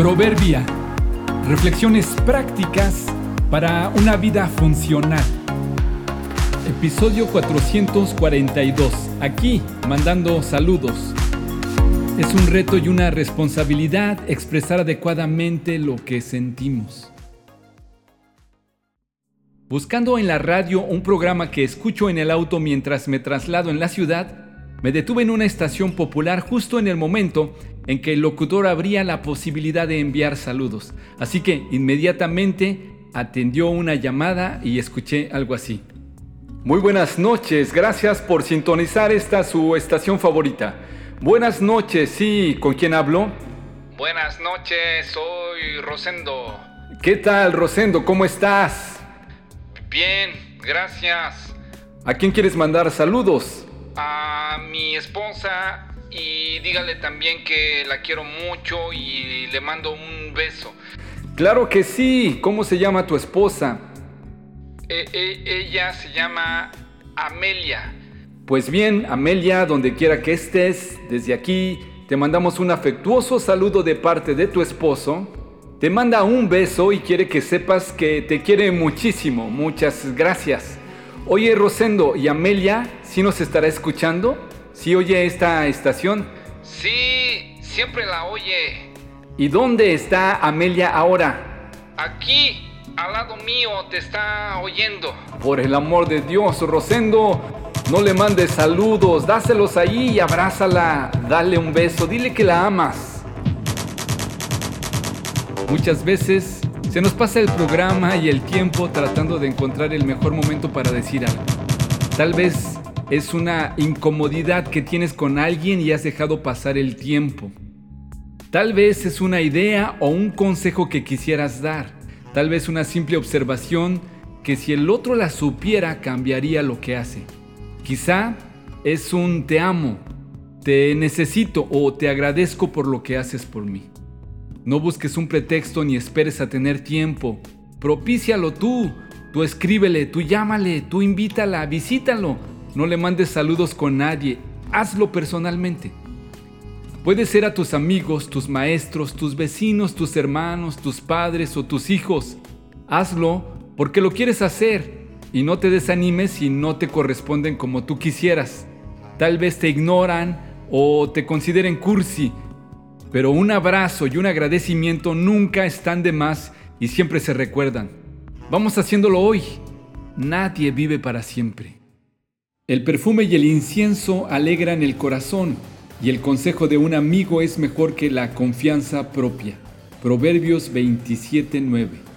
Proverbia. Reflexiones prácticas para una vida funcional. Episodio 442. Aquí, mandando saludos. Es un reto y una responsabilidad expresar adecuadamente lo que sentimos. Buscando en la radio un programa que escucho en el auto mientras me traslado en la ciudad, me detuve en una estación popular justo en el momento en que el locutor abría la posibilidad de enviar saludos. Así que inmediatamente atendió una llamada y escuché algo así. Muy buenas noches, gracias por sintonizar esta su estación favorita. Buenas noches, sí, ¿con quién hablo? Buenas noches, soy Rosendo. ¿Qué tal, Rosendo? ¿Cómo estás? Bien, gracias. ¿A quién quieres mandar saludos? A mi esposa y dígale también que la quiero mucho y le mando un beso. Claro que sí. ¿Cómo se llama tu esposa? E, e, ella se llama Amelia. Pues bien, Amelia, donde quiera que estés, desde aquí te mandamos un afectuoso saludo de parte de tu esposo. Te manda un beso y quiere que sepas que te quiere muchísimo. Muchas gracias. Oye, Rosendo, ¿y Amelia sí nos estará escuchando? ¿Sí oye esta estación? Sí, siempre la oye. ¿Y dónde está Amelia ahora? Aquí, al lado mío, te está oyendo. Por el amor de Dios, Rosendo, no le mandes saludos, dáselos ahí y abrázala, dale un beso, dile que la amas. Muchas veces se nos pasa el programa y el tiempo tratando de encontrar el mejor momento para decir algo. Tal vez es una incomodidad que tienes con alguien y has dejado pasar el tiempo. Tal vez es una idea o un consejo que quisieras dar. Tal vez una simple observación que si el otro la supiera cambiaría lo que hace. Quizá es un te amo, te necesito o te agradezco por lo que haces por mí. No busques un pretexto ni esperes a tener tiempo. Propícialo tú. Tú escríbele, tú llámale, tú invítala, visítalo. No le mandes saludos con nadie. Hazlo personalmente. Puede ser a tus amigos, tus maestros, tus vecinos, tus hermanos, tus padres o tus hijos. Hazlo porque lo quieres hacer y no te desanimes si no te corresponden como tú quisieras. Tal vez te ignoran o te consideren cursi pero un abrazo y un agradecimiento nunca están de más y siempre se recuerdan. Vamos haciéndolo hoy. Nadie vive para siempre. El perfume y el incienso alegran el corazón y el consejo de un amigo es mejor que la confianza propia. Proverbios 27:9